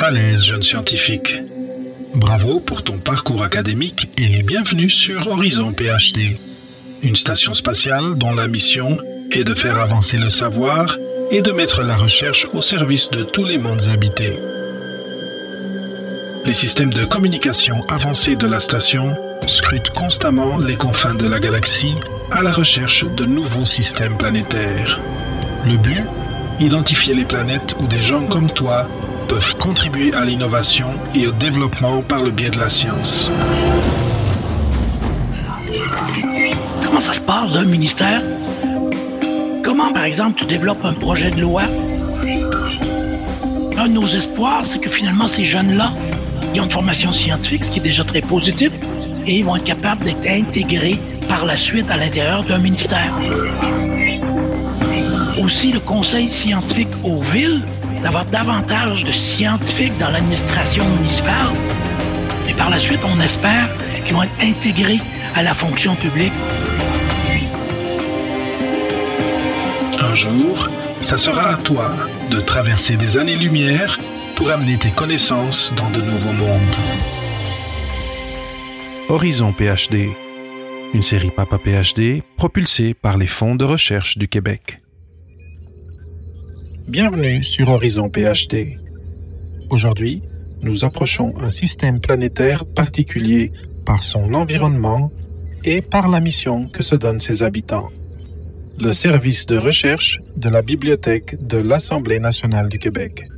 À l'aise, jeune scientifique. Bravo pour ton parcours académique et bienvenue sur Horizon PhD, une station spatiale dont la mission est de faire avancer le savoir et de mettre la recherche au service de tous les mondes habités. Les systèmes de communication avancés de la station scrutent constamment les confins de la galaxie à la recherche de nouveaux systèmes planétaires. Le but? Identifier les planètes où des gens comme toi peuvent contribuer à l'innovation et au développement par le biais de la science. Comment ça se passe d'un ministère? Comment, par exemple, tu développes un projet de loi? Un de nos espoirs, c'est que finalement, ces jeunes-là, ils ont une formation scientifique, ce qui est déjà très positif, et ils vont être capables d'être intégrés par la suite à l'intérieur d'un ministère. Aussi, le conseil scientifique aux villes, d'avoir davantage de scientifiques dans l'administration municipale. Et par la suite, on espère qu'ils vont être intégrés à la fonction publique. Un jour, ça sera à toi de traverser des années-lumière pour amener tes connaissances dans de nouveaux mondes. Horizon PhD, une série Papa PhD propulsée par les fonds de recherche du Québec. Bienvenue sur Horizon PhD. Aujourd'hui, nous approchons un système planétaire particulier par son environnement et par la mission que se donnent ses habitants. Le service de recherche de la Bibliothèque de l'Assemblée nationale du Québec.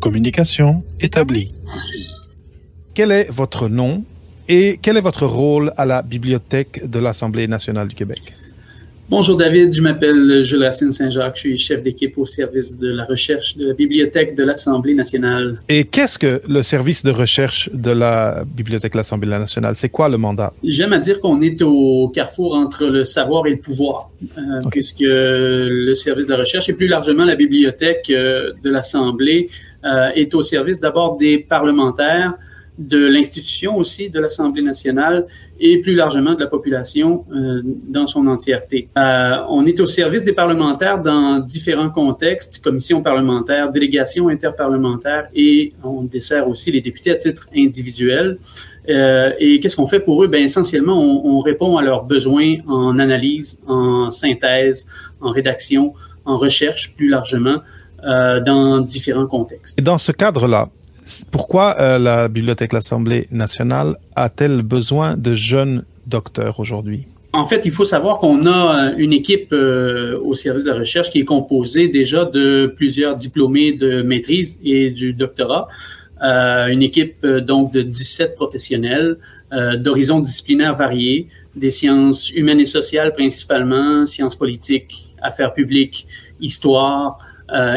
Communication établie. Quel est votre nom? Et quel est votre rôle à la Bibliothèque de l'Assemblée nationale du Québec? Bonjour David, je m'appelle Jules Racine Saint-Jacques, je suis chef d'équipe au service de la recherche de la Bibliothèque de l'Assemblée nationale. Et qu'est-ce que le service de recherche de la Bibliothèque de l'Assemblée nationale? C'est quoi le mandat? J'aime à dire qu'on est au carrefour entre le savoir et le pouvoir, euh, okay. puisque le service de la recherche et plus largement la Bibliothèque euh, de l'Assemblée euh, est au service d'abord des parlementaires, de l'institution aussi de l'Assemblée nationale et plus largement de la population euh, dans son entièreté. Euh, on est au service des parlementaires dans différents contextes, commissions parlementaires, délégations interparlementaires et on dessert aussi les députés à titre individuel. Euh, et qu'est-ce qu'on fait pour eux? Ben, essentiellement, on, on, répond à leurs besoins en analyse, en synthèse, en rédaction, en recherche plus largement euh, dans différents contextes. Et dans ce cadre-là, pourquoi euh, la Bibliothèque de l'Assemblée nationale a-t-elle besoin de jeunes docteurs aujourd'hui? En fait, il faut savoir qu'on a une équipe euh, au service de la recherche qui est composée déjà de plusieurs diplômés de maîtrise et du doctorat. Euh, une équipe euh, donc de 17 professionnels euh, d'horizons disciplinaires variés, des sciences humaines et sociales principalement, sciences politiques, affaires publiques, histoire,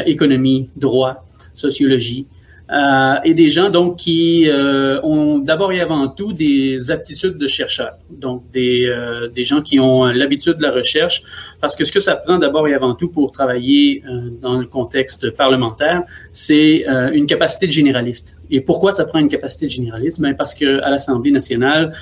économie, droit, sociologie, euh, et des gens donc qui euh, ont d'abord et avant tout des aptitudes de chercheurs, donc des, euh, des gens qui ont l'habitude de la recherche, parce que ce que ça prend d'abord et avant tout pour travailler euh, dans le contexte parlementaire, c'est euh, une capacité de généraliste. Et pourquoi ça prend une capacité de généraliste Ben parce que à l'Assemblée nationale,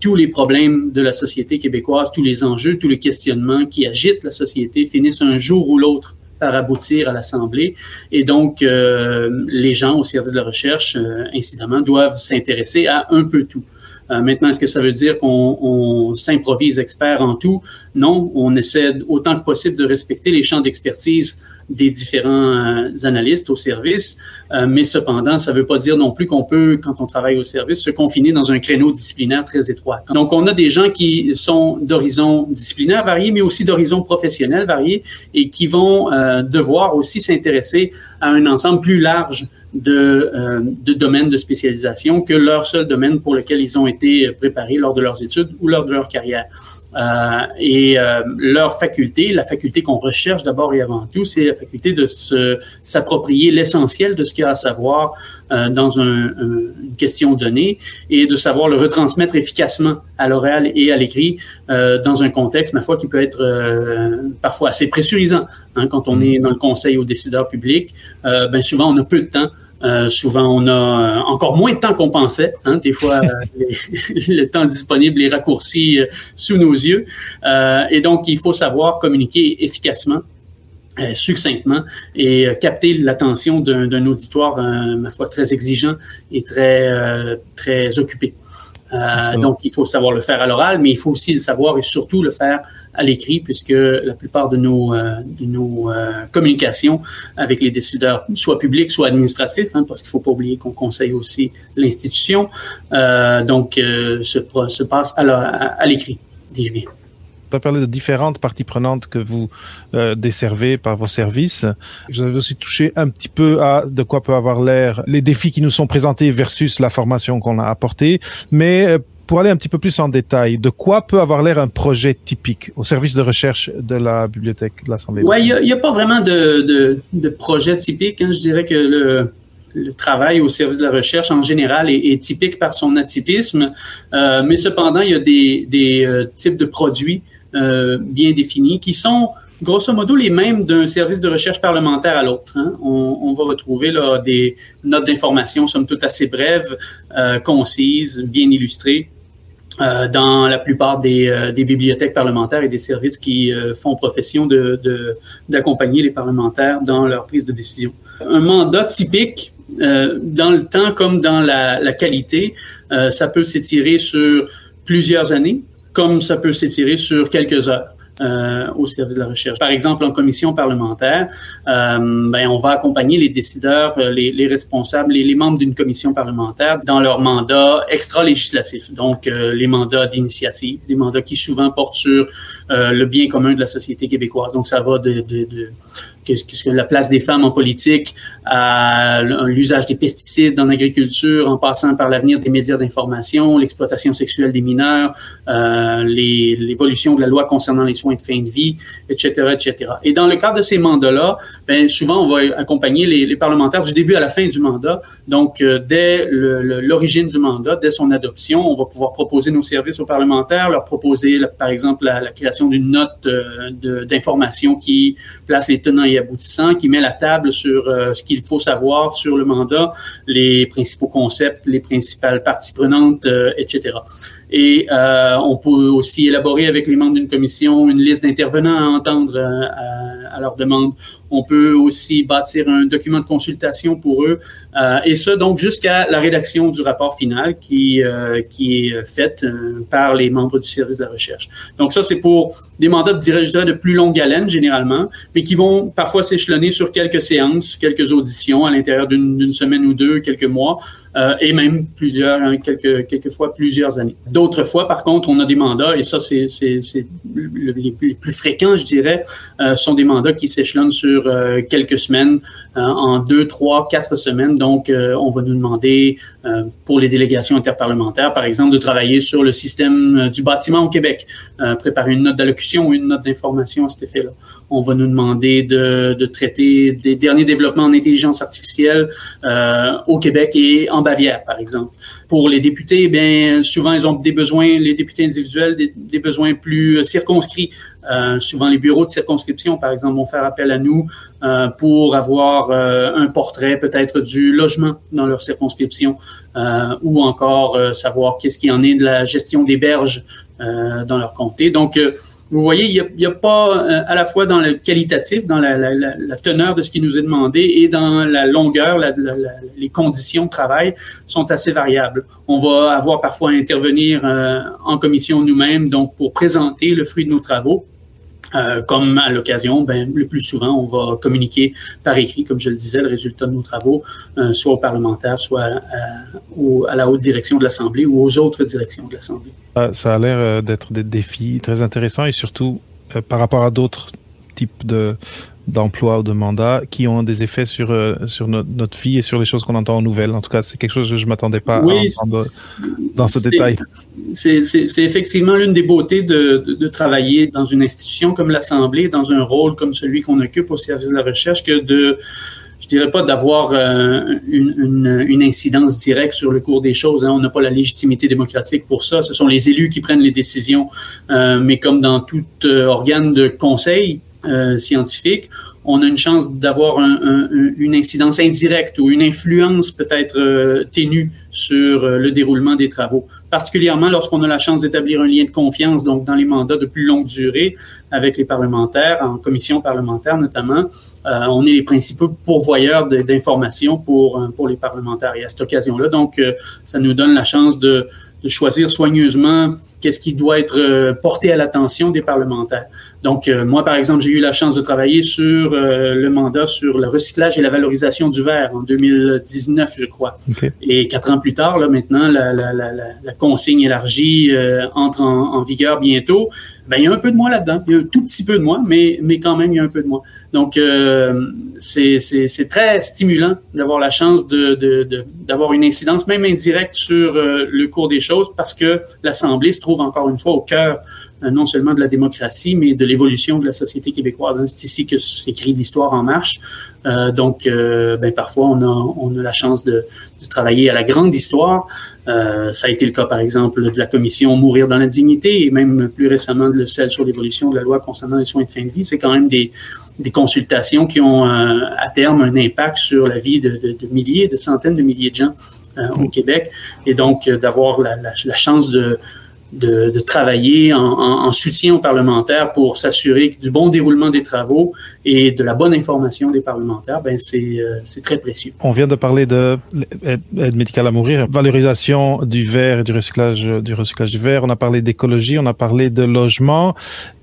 tous les problèmes de la société québécoise, tous les enjeux, tous les questionnements qui agitent la société finissent un jour ou l'autre par aboutir à l'Assemblée. Et donc, euh, les gens au service de la recherche, euh, incidemment, doivent s'intéresser à un peu tout. Euh, maintenant, est-ce que ça veut dire qu'on on, s'improvise expert en tout? Non, on essaie autant que possible de respecter les champs d'expertise des différents euh, analystes au service, euh, mais cependant, ça ne veut pas dire non plus qu'on peut, quand on travaille au service, se confiner dans un créneau disciplinaire très étroit. Donc, on a des gens qui sont d'horizons disciplinaires variés, mais aussi d'horizons professionnels variés et qui vont euh, devoir aussi s'intéresser à un ensemble plus large de, euh, de domaines de spécialisation que leur seul domaine pour lequel ils ont été préparés lors de leurs études ou lors de leur carrière. Euh, et euh, leur faculté, la faculté qu'on recherche d'abord et avant tout, c'est la faculté de se, s'approprier l'essentiel de ce qu'il y a à savoir euh, dans un, un, une question donnée et de savoir le retransmettre efficacement à l'oral et à l'écrit euh, dans un contexte, ma foi, qui peut être euh, parfois assez pressurisant. Hein, quand on est dans le conseil aux décideurs publics, ben souvent on a peu de temps Euh, souvent, on a euh, encore moins de temps qu'on pensait. Hein. Des fois, le temps disponible est raccourci sous nos yeux. et donc, il faut savoir communiquer efficacement succinctement et capter l'attention d'un auditoire, ma foi, très exigeant et très, très occupé. Donc, il faut savoir le faire à l'oral, mais il faut aussi le savoir et surtout le faire à l'écrit, puisque la plupart de nos, euh, de nos euh, communications avec les décideurs, soit publics, soit administratifs, hein, parce qu'il ne faut pas oublier qu'on conseille aussi l'institution, euh, donc se, se passe à, l'écrit, dis-je bien. Tu as parlé de différentes parties prenantes que vous desservez par vos services. Vous avez aussi touché un petit peu à de quoi peut avoir l'air les défis qui nous sont présentés versus la formation qu'on a apportée. Mais pour aller un petit peu plus en détail, de quoi peut avoir l'air un projet typique au service de recherche de la bibliothèque de l'Assemblée? Oui, il n'y a, pas vraiment de, de, projet typique. Hein. Je dirais que le, le, travail au service de la recherche en général est, typique par son atypisme, euh, mais cependant, il y a des, euh, types de produits euh, bien définis qui sont grosso modo les mêmes d'un service de recherche parlementaire à l'autre. Hein. On, va retrouver là, des notes d'information, somme toute assez brèves, concises, bien illustrées, dans la plupart des, bibliothèques parlementaires et des services qui font profession de, d'accompagner les parlementaires dans leur prise de décision. Un mandat typique, dans le temps comme dans la, la qualité, ça peut s'étirer sur plusieurs années, comme ça peut s'étirer sur quelques heures. Euh, au service de la recherche. Par exemple, en commission parlementaire, euh, ben, on va accompagner les décideurs, euh, les, les responsables, les, les membres d'une commission parlementaire dans leur mandat extra-législatif, donc les mandats d'initiative, des mandats qui souvent portent sur le bien commun de la société québécoise. Donc, ça va de, de, de qu'est-ce que la place des femmes en politique, l'usage des pesticides en agriculture, en passant par l'avenir des médias d'information, l'exploitation sexuelle des mineurs, euh, l'évolution de la loi concernant les soins de fin de vie, etc., etc. Et dans le cadre de ces mandats-là, ben, souvent, on va accompagner les, les, parlementaires du début à la fin du mandat. Donc, euh, dès l'origine du mandat, dès son adoption, on va pouvoir proposer nos services aux parlementaires, leur proposer, par exemple, la, la création d'une note euh, d'information qui place les tenants et aboutissant, qui met la table sur euh, ce qu'il faut savoir sur le mandat, les principaux concepts, les principales parties prenantes, euh, etc. Et euh, on peut aussi élaborer avec les membres d'une commission une liste d'intervenants à entendre euh, à, à, leur demande. On peut aussi bâtir un document de consultation pour eux, euh, et ce donc jusqu'à la rédaction du rapport final qui euh, qui est fait euh, par les membres du service de la recherche. Donc ça c'est pour des mandats de, dirais, de plus longue haleine généralement, mais qui vont parfois s'échelonner sur quelques séances, quelques auditions à l'intérieur d'une semaine ou deux, quelques mois, euh, et même plusieurs, hein, quelques, quelques fois plusieurs années. D'autres fois, par contre, on a des mandats, et ça, c'est les plus fréquents, je dirais, euh, sont des mandats qui s'échelonnent sur euh, quelques semaines, en deux, trois, quatre semaines. Donc, on va nous demander, pour les délégations interparlementaires, par exemple, de travailler sur le système du bâtiment au Québec, préparer une note d'allocution ou une note d'information à cet effet-là. On va nous demander de, traiter des derniers développements en intelligence artificielle au Québec et en Bavière, par exemple. Pour les députés, bien, souvent, ils ont des besoins, les députés individuels, des, besoins plus circonscrits. Euh, souvent, les bureaux de circonscription, par exemple, vont faire appel à nous euh, pour avoir euh, un portrait peut-être du logement dans leur circonscription ou encore savoir qu'est-ce qui en est de la gestion des berges dans leur comté. Donc, vous voyez, il n'y a, pas euh, à la fois dans le qualitatif, dans la, la, la, teneur de ce qui nous est demandé et dans la longueur, les conditions de travail sont assez variables. On va avoir parfois à intervenir euh, en commission nous-mêmes, donc pour présenter le fruit de nos travaux. Euh, comme à l'occasion, ben, le plus souvent, on va communiquer par écrit, comme je le disais, le résultat de nos travaux, euh, soit aux parlementaires, soit à, à la haute direction de l'Assemblée ou aux autres directions de l'Assemblée. Ça a l'air euh, d'être des défis très intéressants et surtout par rapport à d'autres types de, d'emploi ou de mandats qui ont des effets sur, euh, sur notre vie et sur les choses qu'on entend en nouvelles. En tout cas, c'est quelque chose que je ne m'attendais pas à entendre dans ce détail. C'est effectivement l'une des beautés de, de, de, travailler dans une institution comme l'Assemblée, dans un rôle comme celui qu'on occupe au service de la recherche, que de je dirais pas d'avoir euh, une, une, une, incidence directe sur le cours des choses. Hein. On n'a pas la légitimité démocratique pour ça. Ce sont les élus qui prennent les décisions. Euh, mais comme dans tout euh, organe de conseil, euh, scientifique, on a une chance d'avoir une incidence indirecte ou une influence peut-être euh, ténue sur euh, le déroulement des travaux. Particulièrement lorsqu'on a la chance d'établir un lien de confiance, donc dans les mandats de plus longue durée avec les parlementaires, en commission parlementaire notamment, euh, on est les principaux pourvoyeurs d'informations pour, pour les parlementaires. Et à cette occasion-là, donc, ça nous donne la chance de, de choisir soigneusement qu'est-ce qui doit être euh, porté à l'attention des parlementaires. Donc, euh, moi, par exemple, j'ai eu la chance de travailler sur euh, le mandat sur le recyclage et la valorisation du verre en 2019, je crois. Et quatre ans plus tard, là, maintenant, la, la, la, la consigne élargie entre en, en, vigueur bientôt. Ben, il y a un peu de moi là-dedans. Il y a un tout petit peu de moi, mais, mais quand même, il y a un peu de moi. Donc, euh, c'est très stimulant d'avoir la chance d'avoir de, de, une incidence, même indirecte, sur euh, le cours des choses, parce que l'Assemblée se trouve encore une fois au cœur euh, non seulement de la démocratie, mais de l'évolution de la société québécoise. C'est ici que s'écrit l'histoire en marche. Euh, donc, ben, parfois, on a, on a la chance de, de travailler à la grande histoire. Euh, ça a été le cas, par exemple, de la commission Mourir dans la dignité et même plus récemment de celle sur l'évolution de la loi concernant les soins de fin de vie. C'est quand même des, des consultations qui ont à terme un impact sur la vie de, de, de, milliers, de centaines de milliers de gens au Québec. Et donc, d'avoir la, la, la, chance de de, de travailler en, en, soutien aux parlementaires pour s'assurer du bon déroulement des travaux et de la bonne information des parlementaires, ben c'est euh, très précieux. On vient de parler de l'aide médicale à mourir, valorisation du verre et du recyclage du recyclage du verre. On a parlé d'écologie, on a parlé de logement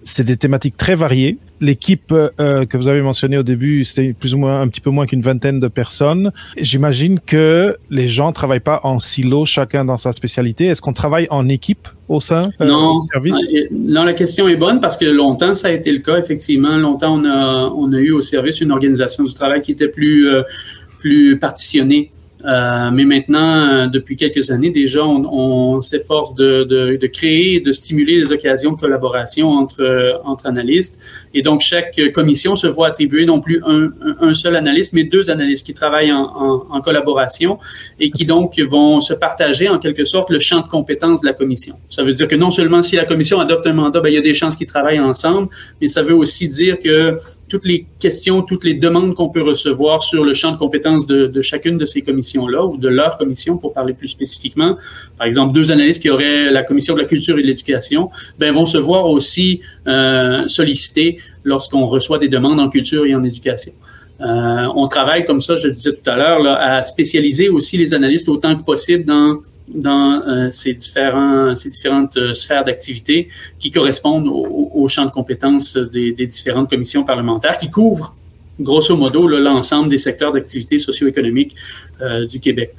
c'est des thématiques très variées. L'équipe euh, que vous avez mentionnée au début, c'était plus ou moins un petit peu moins qu'une vingtaine de personnes. J'imagine que les gens travaillent pas en silo, chacun dans sa spécialité. Est-ce qu'on travaille en équipe au sein euh, non, du service? Non, la question est bonne parce que longtemps ça a été le cas. Effectivement, longtemps on a on a eu au service une organisation du travail qui était plus euh, plus partitionnée. Euh, mais maintenant, euh, depuis quelques années déjà, on, s'efforce de, créer, de stimuler des occasions de collaboration entre, euh, entre analystes. Et donc, chaque commission se voit attribuer non plus un, un seul analyste, mais deux analystes qui travaillent en, en, collaboration et qui donc vont se partager en quelque sorte le champ de compétences de la commission. Ça veut dire que non seulement si la commission adopte un mandat, ben, il y a des chances qu'ils travaillent ensemble, mais ça veut aussi dire que toutes les questions, toutes les demandes qu'on peut recevoir sur le champ de compétences de, chacune de ces commissions-là ou de leur commission, pour parler plus spécifiquement. Par exemple, deux analystes qui auraient la commission de la culture et de l'éducation, ben vont se voir aussi euh, sollicités lorsqu'on reçoit des demandes en culture et en éducation. Euh, on travaille comme ça, je le disais tout à l'heure, à spécialiser aussi les analystes autant que possible dans dans euh, ces, différentes euh, sphères d'activité qui correspondent au, au, champ de compétences des, des, différentes commissions parlementaires qui couvrent, grosso modo, l'ensemble des secteurs d'activité socio-économique euh, du Québec.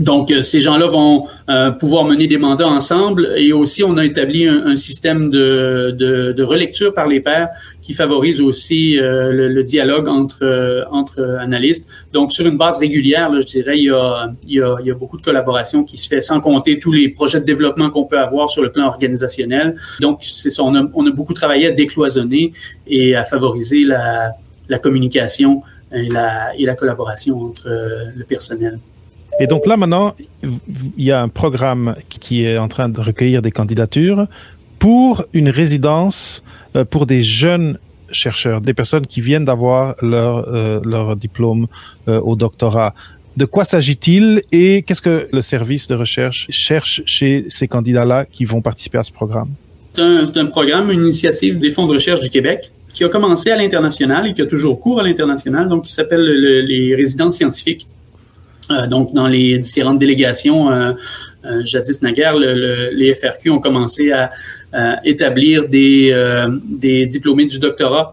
Donc, euh, ces gens-là vont euh, pouvoir mener des mandats ensemble et aussi on a établi un, un système de, de, de, relecture par les pairs qui favorise aussi euh, le, le, dialogue entre, entre analystes. Donc, sur une base régulière, là, je dirais, il y, a, il, y a, il y a beaucoup de collaboration qui se fait sans compter tous les projets de développement qu'on peut avoir sur le plan organisationnel. Donc, c'est ça, on a, on a beaucoup travaillé à décloisonner et à favoriser la, la communication et la, et la collaboration entre le personnel. Et donc là, maintenant, il y a un programme qui est en train de recueillir des candidatures pour une résidence euh, pour des jeunes chercheurs, des personnes qui viennent d'avoir leur, euh, leur diplôme euh, au doctorat. De quoi s'agit-il et qu'est-ce que le service de recherche cherche chez ces candidats-là qui vont participer à ce programme? C'est un, programme, une initiative des fonds de recherche du Québec qui a commencé à l'international et qui a toujours cours à l'international, donc qui s'appelle le, les résidences scientifiques. Euh, donc, dans les différentes délégations, euh, euh, jadis naguère, le, le, les FRQ ont commencé à, établir des, des diplômés du doctorat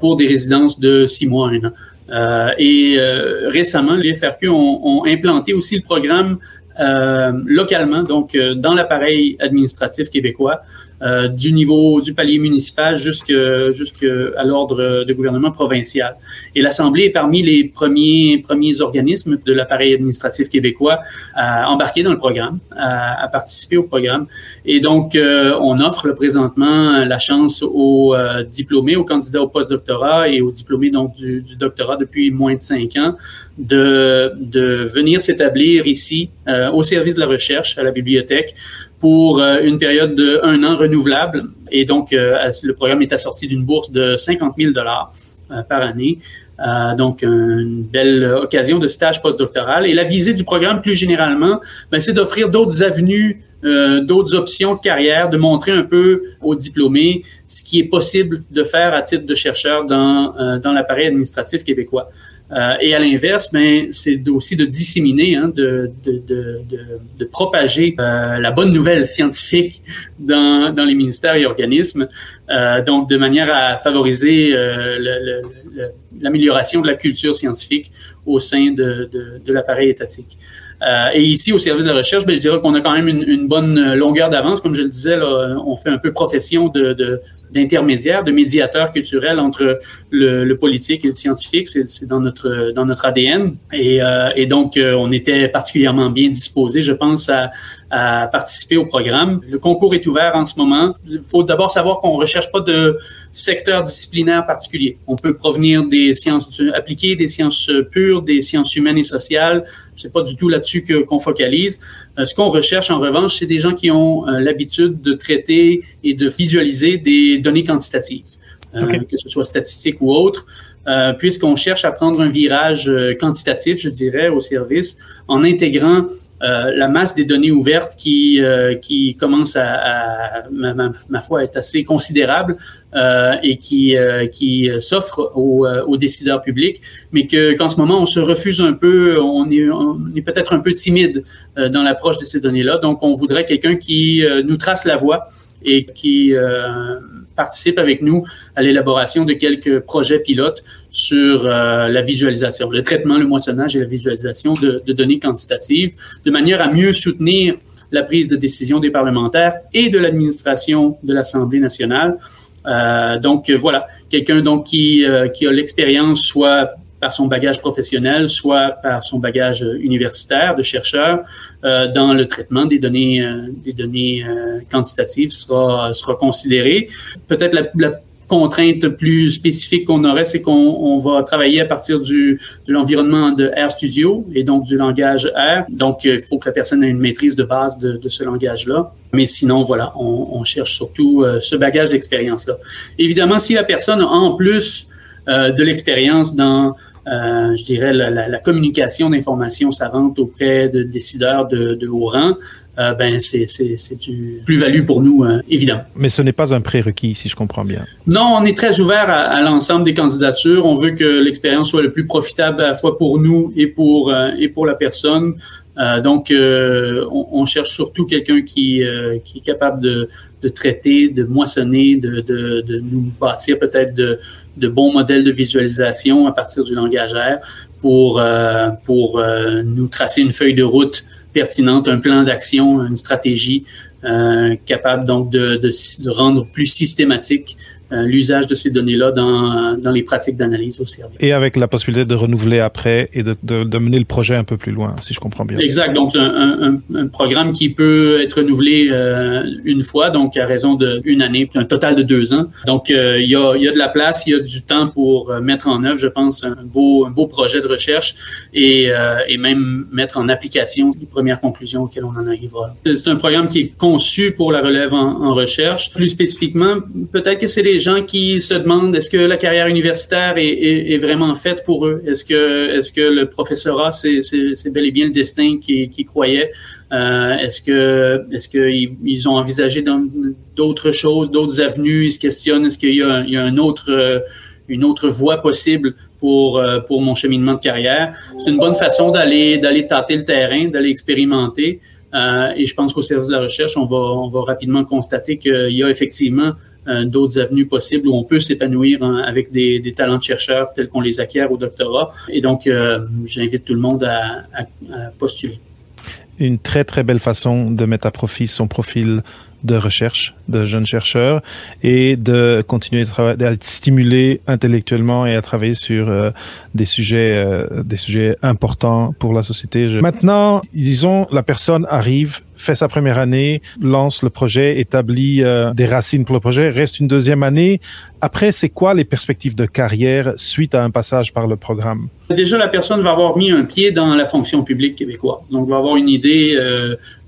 pour des résidences de six mois, un an. et récemment, les FRQ ont, implanté aussi le programme localement, donc dans l'appareil administratif québécois, euh, du niveau du palier municipal jusqu'à l'ordre de gouvernement provincial. Et l'Assemblée est parmi les premiers, premiers organismes de l'appareil administratif québécois à embarquer dans le programme, à, participer au programme. Et donc, euh, on offre présentement la chance aux euh, diplômés, aux candidats au post-doctorat et aux diplômés donc, du, du, doctorat depuis moins de cinq ans de, de venir s'établir ici euh, au service de la recherche à la bibliothèque pour euh, une période de un an renouvelable. Et donc, euh, le programme est assorti d'une bourse de 50 000 dollars par année. donc, une belle occasion de stage postdoctoral. Et la visée du programme, plus généralement, ben, c'est d'offrir d'autres avenues euh, d'autres options de carrière, de montrer un peu aux diplômés ce qui est possible de faire à titre de chercheur dans, euh, dans l'appareil administratif québécois. Euh, et à l'inverse, ben, c'est aussi de disséminer, hein, de, de, de, de, propager euh, la bonne nouvelle scientifique dans, dans les ministères et organismes, euh, donc de manière à favoriser l'amélioration de la culture scientifique au sein de, de l'appareil étatique. Euh, et ici, au service de la recherche, ben, je dirais qu'on a quand même une, une bonne longueur d'avance. Comme je le disais, là, on fait un peu profession de, de d'intermédiaire, de médiateur culturel entre le, le politique et le scientifique. C'est dans notre dans notre ADN. Et, euh, et donc, euh, on était particulièrement bien disposé, je pense, à, à participer au programme. Le concours est ouvert en ce moment. Il faut d'abord savoir qu'on recherche pas de secteur disciplinaire particulier. On peut provenir des sciences appliquées, des sciences pures, des sciences humaines et sociales. C'est pas du tout là-dessus qu'on focalise. Euh, ce qu'on recherche en revanche, c'est des gens qui ont euh, l'habitude de traiter et de visualiser des données quantitatives, euh, que ce soit statistiques ou autres. puisqu'on cherche à prendre un virage quantitatif, je dirais, au service, en intégrant euh, la masse des données ouvertes qui, euh, qui commence à, à ma, ma, foi, être assez considérable euh, et qui, euh, qui s'offre aux, aux, décideurs publics, mais que qu'en ce moment, on se refuse un peu, on est, on est peut-être un peu timide dans l'approche de ces données-là. Donc, on voudrait quelqu'un qui nous trace la voie et qui participe avec nous à l'élaboration de quelques projets pilotes sur euh, la visualisation, le traitement, le moissonnage et la visualisation de, de, données quantitatives, de manière à mieux soutenir la prise de décision des parlementaires et de l'administration de l'Assemblée nationale. Euh, donc voilà, quelqu'un donc qui, euh, qui a l'expérience soit par son bagage professionnel, soit par son bagage universitaire de chercheur, euh, dans le traitement des données, euh, des données euh, quantitatives sera, sera considéré. Peut-être la, la contrainte plus spécifique qu'on aurait, c'est qu'on on va travailler à partir du, de l'environnement de RStudio et donc du langage R. Donc, il faut que la personne ait une maîtrise de base de, de ce langage-là. Mais sinon, voilà, on, on cherche surtout ce bagage d'expérience-là. Évidemment, si la personne a en plus euh, de l'expérience dans euh, je dirais, la, la, la communication d'informations savantes auprès de décideurs de, de haut rang, euh, ben c'est du plus-value pour nous, euh, évidemment. Mais ce n'est pas un prérequis, si je comprends bien. Non, on est très ouvert à, à l'ensemble des candidatures. On veut que l'expérience soit le plus profitable à la fois pour nous et pour, euh, et pour la personne. Euh, donc, euh, on, on, cherche surtout quelqu'un qui, euh, qui est capable de, de, traiter, de moissonner, de, de, de nous bâtir peut-être de, bons modèles de visualisation à partir du langage R pour, pour nous tracer une feuille de route pertinente, un plan d'action, une stratégie capable donc de, rendre plus systématique euh, l'usage de ces données-là dans, dans les pratiques d'analyse au service. Et avec la possibilité de renouveler après et de, de, de, mener le projet un peu plus loin, si je comprends bien. Exact. Donc, un, un, un programme qui peut être renouvelé euh, une fois, donc à raison d'une année, un total de deux ans. Donc, euh, il, y a, il y a de la place, il y a du temps pour euh, mettre en œuvre, je pense, un beau, un beau projet de recherche et, euh, et même mettre en application les premières conclusions auxquelles on en arrivera. C'est un programme qui est conçu pour la relève en, en recherche. Plus spécifiquement, peut-être que c'est les gens qui se demandent est-ce que la carrière universitaire est, est, est vraiment faite pour eux? Est-ce que, est-ce que le professorat, c'est, bel et bien le destin qu'ils qui croyaient? Euh, est-ce que, est-ce qu'ils ils ont envisagé d'autres choses, d'autres avenues? Ils se questionnent, est-ce qu'il y a, un autre, une autre voie possible pour, euh, pour mon cheminement de carrière? C'est une bonne façon d'aller, d'aller tâter le terrain, d'aller expérimenter. Euh, et je pense qu'au service de la recherche, on va, on va rapidement constater qu'il y a effectivement d'autres avenues possibles où on peut s'épanouir hein, avec des, talents de chercheurs tels qu'on les acquiert au doctorat. Et donc, euh, j'invite tout le monde à postuler. Une très, très belle façon de mettre à profit son profil de recherche de jeunes chercheurs et de continuer à, être stimulé intellectuellement et à travailler sur euh, des sujets euh, des sujets importants pour la société. Maintenant, disons la personne arrive fait sa première année, lance le projet, établit euh, des racines pour le projet, reste une deuxième année. Après, c'est quoi les perspectives de carrière suite à un passage par le programme? Déjà, la personne va avoir mis un pied dans la fonction publique québécoise. Donc, va avoir une idée,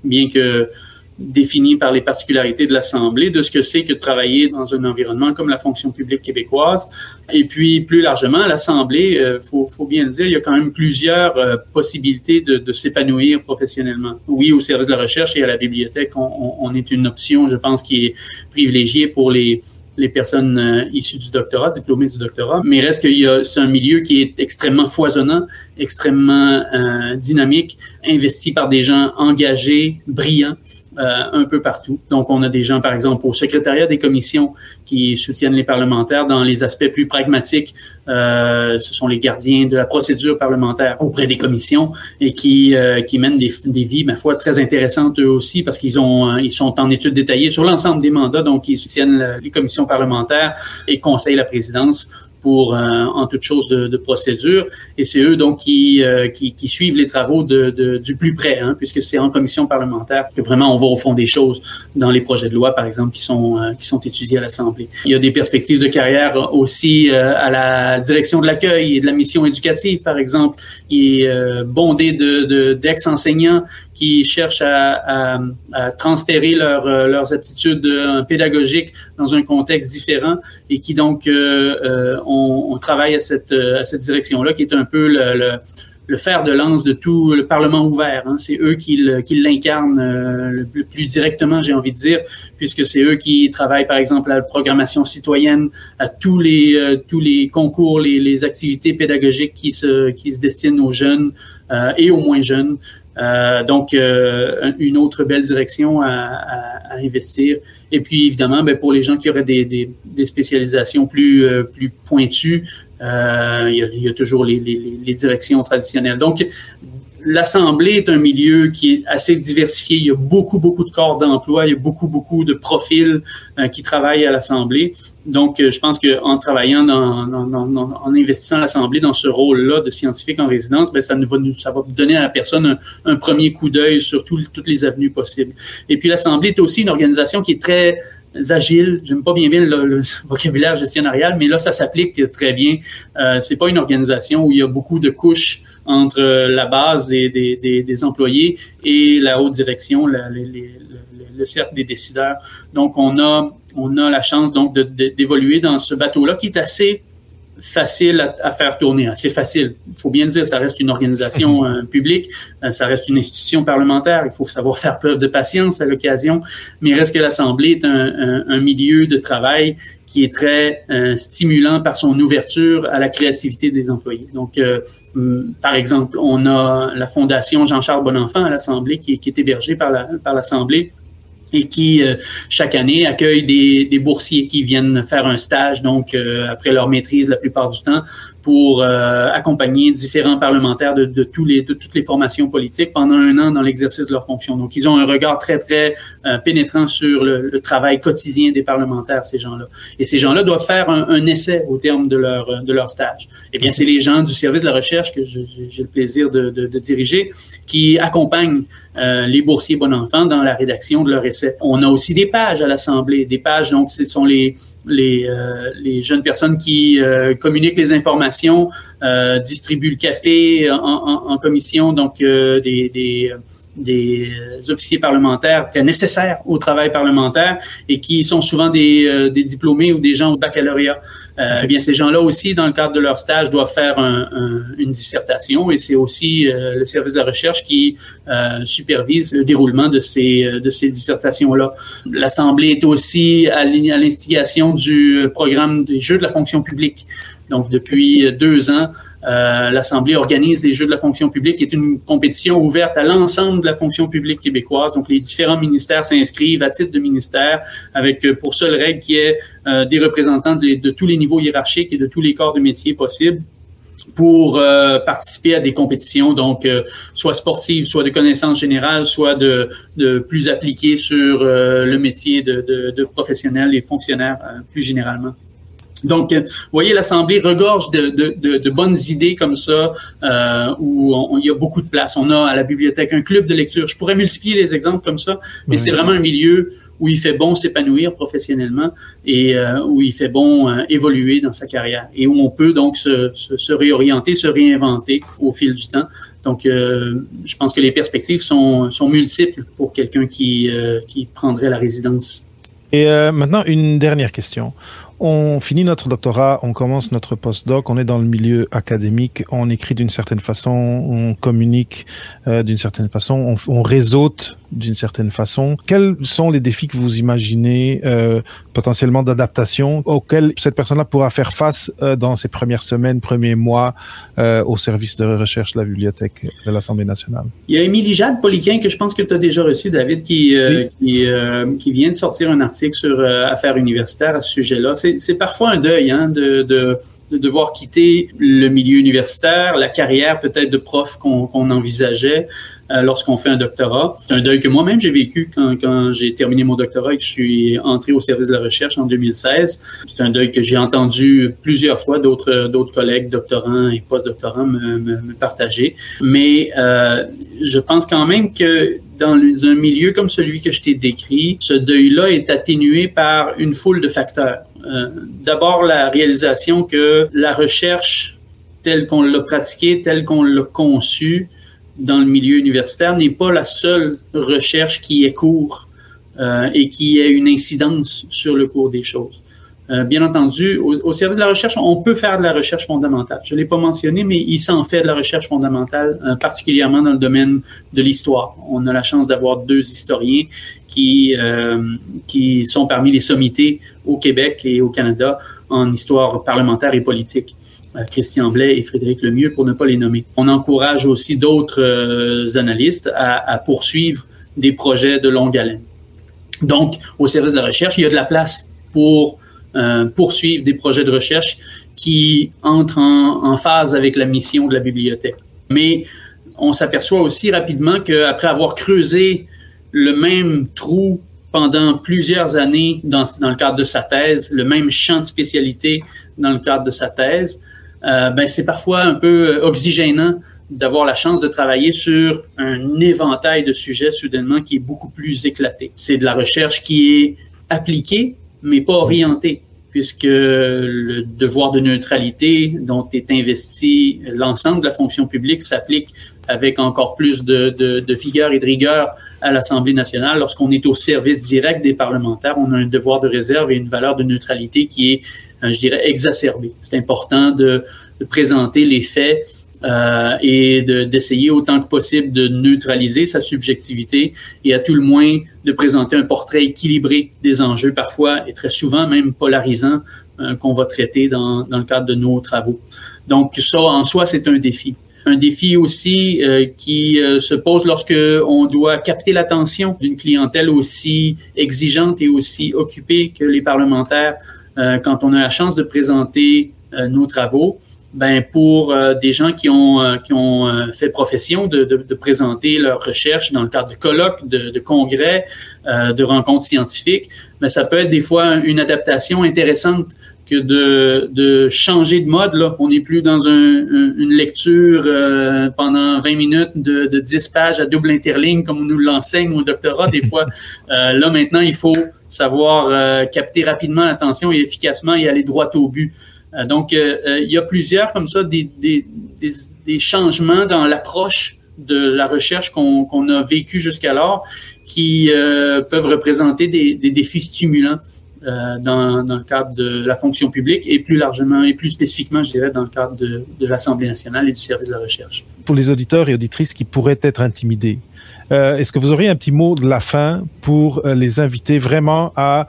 bien que défini par les particularités de l'Assemblée, de ce que c'est que de travailler dans un environnement comme la fonction publique québécoise. Et puis, plus largement, l'Assemblée, il euh, faut, faut, bien le dire, il y a quand même plusieurs euh, possibilités de, de s'épanouir professionnellement. Oui, au service de la recherche et à la bibliothèque, on, on est une option, je pense, qui est privilégiée pour les les personnes euh, issues du doctorat, diplômées du doctorat, mais reste qu'il y a, c'est un milieu qui est extrêmement foisonnant, extrêmement euh, dynamique, investi par des gens engagés, brillants, un peu partout. Donc, on a des gens, par exemple, au secrétariat des commissions qui soutiennent les parlementaires dans les aspects plus pragmatiques. Euh, ce sont les gardiens de la procédure parlementaire auprès des commissions et qui, euh, qui mènent des, des, vies, ma foi, très intéressantes eux aussi parce qu'ils ont ils sont en études détaillées sur l'ensemble des mandats. Donc, ils soutiennent les commissions parlementaires et conseillent la présidence pour euh, en toute chose de, de procédure. Et c'est eux donc qui, euh, qui, qui, suivent les travaux de, de, du plus près, hein, puisque c'est en commission parlementaire que vraiment on va au fond des choses dans les projets de loi, par exemple, qui sont, euh, qui sont étudiés à l'Assemblée. Il y a des perspectives de carrière aussi à la direction de l'accueil et de la mission éducative, par exemple, qui est bondée de, d'ex-enseignants qui cherchent à, à, à transférer leur, leurs aptitudes pédagogiques dans un contexte différent et qui donc on, travaille à cette, à cette direction-là, qui est un peu le, le, fer de lance de tout le Parlement ouvert. Hein. C'est eux qui, l'incarnent euh, le, plus directement, j'ai envie de dire, puisque c'est eux qui travaillent, par exemple, à la programmation citoyenne, à tous les, euh, tous les concours, les, activités pédagogiques qui se, qui se destinent aux jeunes euh, et aux moins jeunes. Euh, donc, euh, une autre belle direction à, investir. Et puis, évidemment, ben, pour les gens qui auraient des, spécialisations plus, euh, plus pointues, il y, a, toujours les, les, les, directions traditionnelles. Donc, l'Assemblée est un milieu qui est assez diversifié. Il y a beaucoup, beaucoup de corps d'emploi, il y a beaucoup, beaucoup de profils euh, qui travaillent à l'Assemblée. Donc, euh, je pense qu'en travaillant, dans, dans, dans, en investissant l'Assemblée dans ce rôle-là de scientifique en résidence, ben, ça, nous va, ça va donner à la personne un, premier coup d'œil sur tout, toutes les avenues possibles. Et puis, l'Assemblée est aussi une organisation qui est très agile. J'aime pas bien le, vocabulaire gestionnaire, mais là, ça s'applique très bien. Euh, c'est pas une organisation où il y a beaucoup de couches entre la base des, employés et la haute direction, le cercle des décideurs. Donc, on a, on a la chance donc d'évoluer dans ce bateau-là qui est assez facile à, faire tourner. C'est facile. Il faut bien le dire, ça reste une organisation euh, publique, euh, ça reste une institution parlementaire. Il faut savoir faire preuve de patience à l'occasion, mais il reste que l'Assemblée est un, un, milieu de travail qui est très euh, stimulant par son ouverture à la créativité des employés. Donc, hum, par exemple, on a la Fondation Jean-Charles Bonenfant à l'Assemblée qui, qui, est hébergée par l'Assemblée. La, par et qui euh, chaque année accueille des, des, boursiers qui viennent faire un stage donc euh, après leur maîtrise la plupart du temps pour euh, accompagner différents parlementaires de, de, tous les, de toutes les formations politiques pendant un an dans l'exercice de leur fonction. Donc, ils ont un regard très, très euh, pénétrant sur le, le, travail quotidien des parlementaires, ces gens-là. Et ces gens-là doivent faire un, un, essai au terme de leur, de leur stage. Eh bien, c'est les gens du service de la recherche que j'ai le plaisir de, de, de, diriger qui accompagnent euh, les boursiers bon enfant dans la rédaction de leur essai. On a aussi des pages à l'Assemblée. Des pages, donc, ce sont les, les, euh, jeunes personnes qui euh, communiquent les informations, distribuent le café en, commission, donc des, des, des, officiers parlementaires nécessaires au travail parlementaire et qui sont souvent des, des diplômés ou des gens au baccalauréat. Euh, eh bien, ces gens-là aussi, dans le cadre de leur stage, doivent faire un, un, une dissertation et c'est aussi euh, le service de la recherche qui euh, supervise le déroulement de ces, de ces dissertations-là. L'Assemblée est aussi à l'instigation du programme des Jeux de la fonction publique. Donc, depuis deux ans, euh, L'Assemblée organise les Jeux de la fonction publique, qui est une compétition ouverte à l'ensemble de la fonction publique québécoise. Donc, les différents ministères s'inscrivent à titre de ministère, avec euh, pour seule règle qui est euh, des représentants de, tous les niveaux hiérarchiques et de tous les corps de métier possibles pour euh, participer à des compétitions, donc soit sportives, soit de connaissances générales, soit de, plus appliquées sur le métier de, de, de professionnels et fonctionnaires plus généralement. Donc, vous voyez, l'Assemblée regorge de, de, de, de, bonnes idées comme ça, euh, où on, il y a beaucoup de place. On a à la bibliothèque un club de lecture. Je pourrais multiplier les exemples comme ça, mais c'est vraiment un milieu où il fait bon s'épanouir professionnellement et euh, où il fait bon euh, évoluer dans sa carrière et où on peut donc se, se, se, réorienter, se réinventer au fil du temps. Donc, je pense que les perspectives sont, sont multiples pour quelqu'un qui, qui prendrait la résidence. Et maintenant, une dernière question. On finit notre doctorat, on commence notre postdoc, on est dans le milieu académique, on écrit d'une certaine façon, on communique euh, d'une certaine façon, on, on réseaute d'une certaine façon. Quels sont les défis que vous imaginez euh, potentiellement d'adaptation auxquels cette personne-là pourra faire face euh, dans ses premières semaines, premiers mois euh, au service de recherche de la bibliothèque de l'Assemblée nationale? Il y a Émilie Jade Poliquin, que je pense que tu as déjà reçu, David, qui, qui, qui, vient de sortir un article sur affaires universitaires à ce sujet-là. C'est parfois un deuil hein, de, de de devoir quitter le milieu universitaire, la carrière peut-être de prof qu'on envisageait. Euh, lorsqu'on fait un doctorat. C'est un deuil que moi-même j'ai vécu quand, quand j'ai terminé mon doctorat et que je suis entré au service de la recherche en 2016. C'est un deuil que j'ai entendu plusieurs fois d'autres d'autres collègues doctorants et post-doctorants me, me, me, partager. Mais euh, je pense quand même que dans un milieu comme celui que je t'ai décrit, ce deuil-là est atténué par une foule de facteurs. Euh, D'abord, la réalisation que la recherche telle qu'on l'a pratiquée, telle qu'on l'a conçue, dans le milieu universitaire n'est pas la seule recherche qui est court euh, et qui a une incidence sur le cours des choses. Euh, bien entendu, au, service de la recherche, on peut faire de la recherche fondamentale. Je ne l'ai pas mentionné, mais il s'en fait de la recherche fondamentale, euh, particulièrement dans le domaine de l'histoire. On a la chance d'avoir deux historiens qui, euh, qui sont parmi les sommités au Québec et au Canada en histoire parlementaire et politique. Euh, Christian Blais et Frédéric Lemieux, pour ne pas les nommer. On encourage aussi d'autres euh, analystes à, poursuivre des projets de longue haleine. Donc, au service de la recherche, il y a de la place pour euh, poursuivre des projets de recherche qui entrent en, phase avec la mission de la bibliothèque. Mais on s'aperçoit aussi rapidement qu'après avoir creusé le même trou pendant plusieurs années dans, le cadre de sa thèse, le même champ de spécialité dans le cadre de sa thèse, euh, ben c'est parfois un peu euh, oxygénant d'avoir la chance de travailler sur un éventail de sujets soudainement qui est beaucoup plus éclaté. C'est de la recherche qui est appliquée, mais pas orientée, puisque le devoir de neutralité dont est investi l'ensemble de la fonction publique s'applique avec encore plus de, de, de vigueur et de rigueur à l'Assemblée nationale. Lorsqu'on est au service direct des parlementaires, on a un devoir de réserve et une valeur de neutralité qui est je dirais, exacerbé. C'est important de, de, présenter les faits euh, et d'essayer autant que possible de neutraliser sa subjectivité et à tout le moins de présenter un portrait équilibré des enjeux, parfois et très souvent même polarisants, euh, qu'on va traiter dans, dans le cadre de nos travaux. Donc ça, en soi, c'est un défi un défi aussi euh, qui euh, se pose lorsque on doit capter l'attention d'une clientèle aussi exigeante et aussi occupée que les parlementaires quand on a la chance de présenter euh, nos travaux, ben pour euh, des gens qui ont qui ont fait profession de, de, de, présenter leurs recherches dans le cadre de colloques, de, de congrès, de rencontres scientifiques, mais ben, ça peut être des fois une adaptation intéressante que de, de changer de mode. Là. On n'est plus dans un, une lecture euh, pendant 20 minutes de, de 10 pages à double interligne comme on nous l'enseigne au doctorat des fois. Euh, là, maintenant, il faut savoir euh, capter rapidement l'attention et efficacement et aller droit au but. Euh, donc, euh, il y a plusieurs comme ça des, des, des, changements dans l'approche de la recherche qu'on qu a vécu jusqu'alors qui peuvent représenter des, défis stimulants dans, dans, le cadre de la fonction publique et plus largement et plus spécifiquement, je dirais, dans le cadre de, de l'Assemblée nationale et du service de la recherche. Pour les auditeurs et auditrices qui pourraient être intimidés, euh, est-ce que vous auriez un petit mot de la fin pour euh, les inviter vraiment à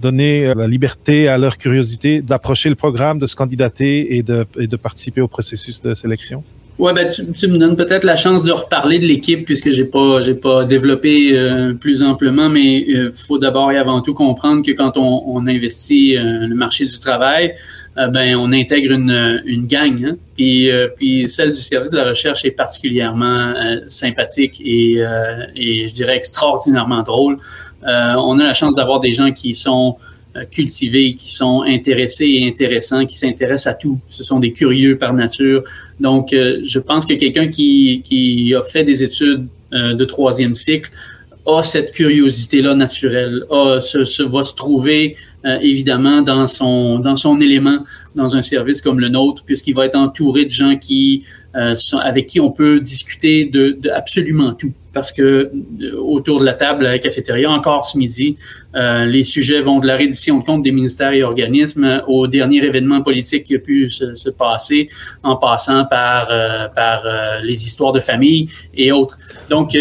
donner euh, la liberté à leur curiosité d'approcher le programme, de se candidater et de, et de participer au processus de sélection? Ouais, ben tu, tu, me donnes peut-être la chance de reparler de l'équipe puisque j'ai pas j'ai pas développé euh, plus amplement, mais il euh, faut d'abord et avant tout comprendre que quand on, on investit euh, le marché du travail, euh, ben on intègre une, une gang. Hein? Puis, euh, puis celle du service de la recherche est particulièrement sympathique et, et je dirais extraordinairement drôle. on a la chance d'avoir des gens qui sont cultivés, qui sont intéressés et intéressants, qui s'intéressent à tout. Ce sont des curieux par nature. Donc, euh, je pense que quelqu'un qui, qui a fait des études euh, de troisième cycle a cette curiosité-là naturelle, a, se, va se trouver euh, évidemment dans son, dans son élément dans un service comme le nôtre, puisqu'il va être entouré de gens qui, euh, sont, avec qui on peut discuter de, de absolument tout. Parce que euh, autour de la table à la cafétéria, encore ce midi, euh, les sujets vont de la reddition de compte des ministères et organismes au dernier événement politique qui a pu se, se passer, en passant par, par les histoires de famille et autres. Donc,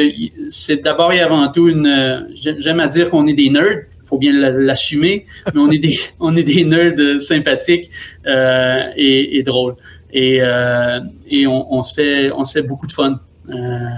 c'est d'abord et avant tout une... J'aime à dire qu'on est des nerds, faut bien l'assumer, mais on est des on est des nerds sympathiques euh, et, et, drôles. Et, euh, et on, on, se fait on se fait beaucoup de fun. Euh,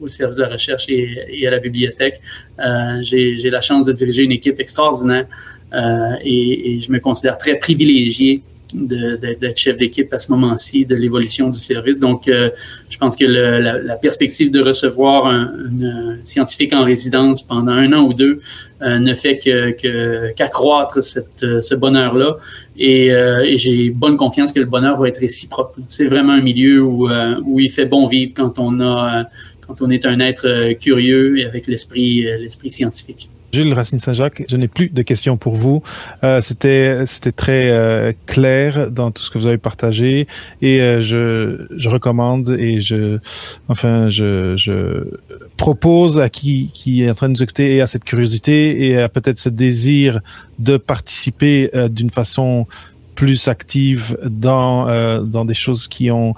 au service de la recherche et, à la bibliothèque. Euh, J'ai la chance de diriger une équipe extraordinaire euh, et, et, je me considère très privilégié d'être chef d'équipe à ce moment-ci de l'évolution du service. Donc, euh, je pense que le, la, la, perspective de recevoir un, un, scientifique en résidence pendant un an ou deux euh, ne fait que qu'accroître cette ce bonheur-là. Et, euh, et j'ai bonne confiance que le bonheur va être réciproque. C'est vraiment un milieu où, euh, où il fait bon vivre quand on a quand on est un être curieux et avec l'esprit l'esprit scientifique. Gilles Racine Saint-Jacques, je n'ai plus de questions pour vous. Euh, c'était c'était très euh, clair dans tout ce que vous avez partagé et euh, je, je recommande et je enfin je, je propose à qui qui est en train de nous écouter et à cette curiosité et à peut-être ce désir de participer d'une façon plus active dans dans des choses qui ont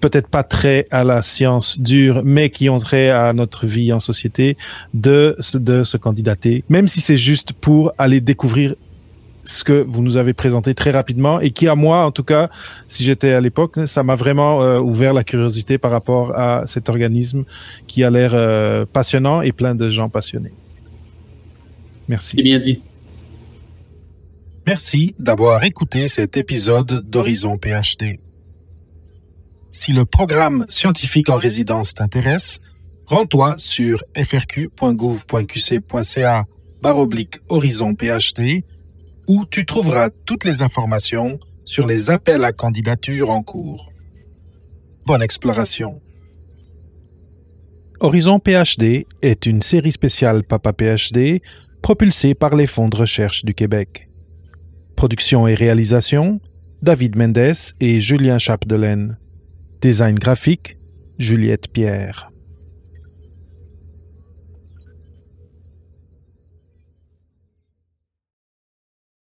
peut-être pas très à la science dure, mais qui ont trait à notre vie en société, de, de se candidater, même si c'est juste pour aller découvrir ce que vous nous avez présenté très rapidement et qui à moi en tout cas si j'étais à l'époque ça m'a vraiment euh, ouvert la curiosité par rapport à cet organisme qui a l'air euh, passionnant et plein de gens passionnés. Merci. C'est bien dit merci d'avoir écouté cet épisode d'Horizon PhD si le programme scientifique en résidence t'intéresse, rends-toi sur frq.gouv.qc.ca baroblique horizon PHD où tu trouveras toutes les informations sur les appels à candidature en cours. Bonne exploration. Horizon PhD est une série spéciale Papa PhD propulsée par les fonds de recherche du Québec. Production et réalisation David Mendes et Julien Chapdelaine. Design graphique, Juliette Pierre.